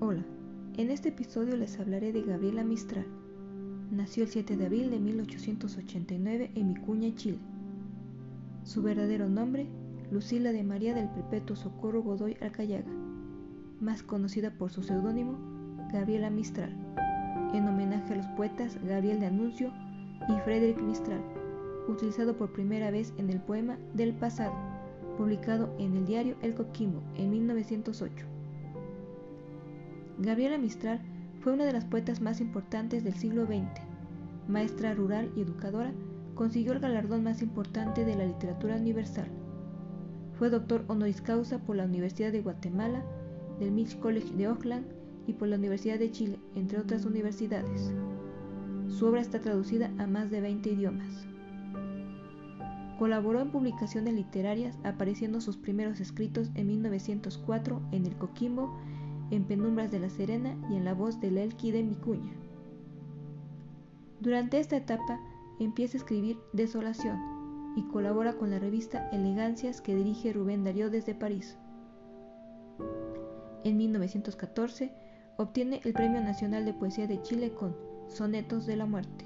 En este episodio les hablaré de Gabriela Mistral. Nació el 7 de abril de 1889 en Vicuña, Chile. Su verdadero nombre, Lucila de María del Perpetuo Socorro Godoy Alcayaga, más conocida por su seudónimo Gabriela Mistral, en homenaje a los poetas Gabriel de Anuncio y Frederick Mistral, utilizado por primera vez en el poema Del pasado, publicado en el diario El Coquimbo en 1908. Gabriela Mistral fue una de las poetas más importantes del siglo XX. Maestra rural y educadora, consiguió el galardón más importante de la literatura universal. Fue doctor honoris causa por la Universidad de Guatemala, del Mills College de Oakland y por la Universidad de Chile, entre otras universidades. Su obra está traducida a más de 20 idiomas. Colaboró en publicaciones literarias, apareciendo sus primeros escritos en 1904 en El Coquimbo, en Penumbras de la Serena y en La Voz del Elqui de Micuña. Durante esta etapa empieza a escribir Desolación y colabora con la revista Elegancias que dirige Rubén Darío desde París. En 1914 obtiene el Premio Nacional de Poesía de Chile con Sonetos de la Muerte.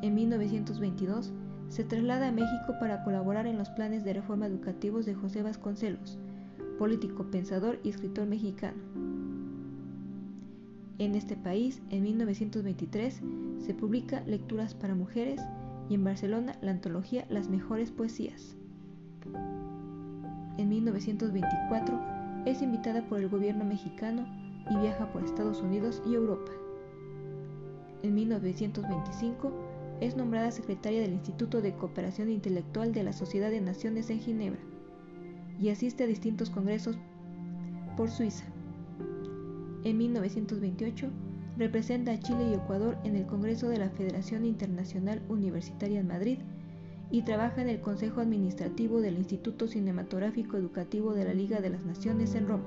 En 1922 se traslada a México para colaborar en los planes de reforma educativos de José Vasconcelos, político, pensador y escritor mexicano. En este país, en 1923, se publica Lecturas para Mujeres y en Barcelona la antología Las Mejores Poesías. En 1924 es invitada por el gobierno mexicano y viaja por Estados Unidos y Europa. En 1925 es nombrada secretaria del Instituto de Cooperación Intelectual de la Sociedad de Naciones en Ginebra y asiste a distintos congresos por Suiza. En 1928 representa a Chile y Ecuador en el Congreso de la Federación Internacional Universitaria en Madrid y trabaja en el Consejo Administrativo del Instituto Cinematográfico Educativo de la Liga de las Naciones en Roma.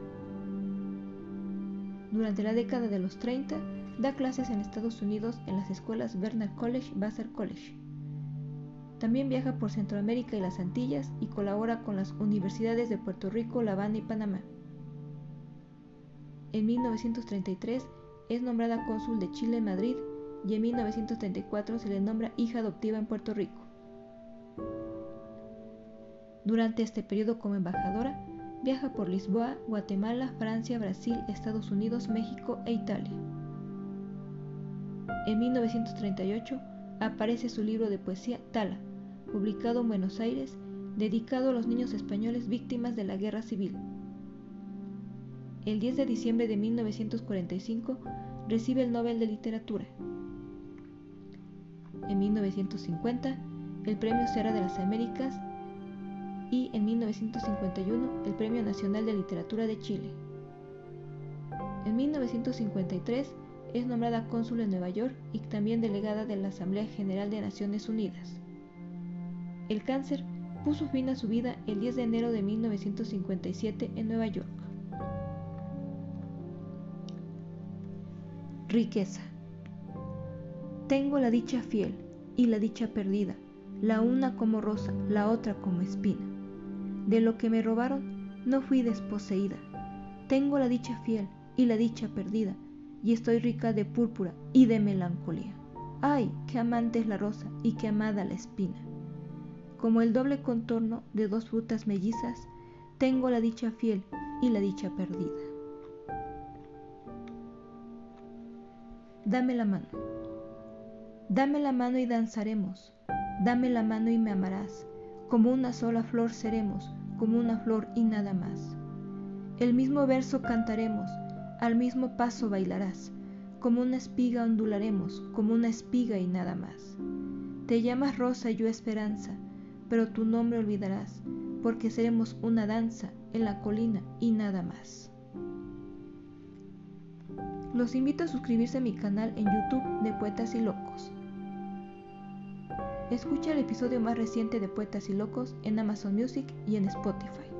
Durante la década de los 30, da clases en Estados Unidos en las escuelas Bernard College, Vassar College. También viaja por Centroamérica y las Antillas y colabora con las universidades de Puerto Rico, La Habana y Panamá. En 1933 es nombrada cónsul de Chile en Madrid y en 1934 se le nombra hija adoptiva en Puerto Rico. Durante este periodo como embajadora, viaja por Lisboa, Guatemala, Francia, Brasil, Estados Unidos, México e Italia. En 1938 aparece su libro de poesía Tala, publicado en Buenos Aires, dedicado a los niños españoles víctimas de la guerra civil. El 10 de diciembre de 1945 recibe el Nobel de Literatura. En 1950, el Premio Serra de las Américas y en 1951 el Premio Nacional de Literatura de Chile. En 1953 es nombrada cónsul en Nueva York y también delegada de la Asamblea General de Naciones Unidas. El cáncer puso fin a su vida el 10 de enero de 1957 en Nueva York. Riqueza. Tengo la dicha fiel y la dicha perdida, la una como rosa, la otra como espina. De lo que me robaron, no fui desposeída. Tengo la dicha fiel y la dicha perdida, y estoy rica de púrpura y de melancolía. ¡Ay, qué amante es la rosa y qué amada la espina! Como el doble contorno de dos frutas mellizas, tengo la dicha fiel y la dicha perdida. Dame la mano. Dame la mano y danzaremos. Dame la mano y me amarás como una sola flor seremos, como una flor y nada más. El mismo verso cantaremos, al mismo paso bailarás, como una espiga ondularemos, como una espiga y nada más. Te llamas rosa y yo esperanza, pero tu nombre olvidarás, porque seremos una danza en la colina y nada más. Los invito a suscribirse a mi canal en YouTube de Poetas y Locos. Escucha el episodio más reciente de Poetas y Locos en Amazon Music y en Spotify.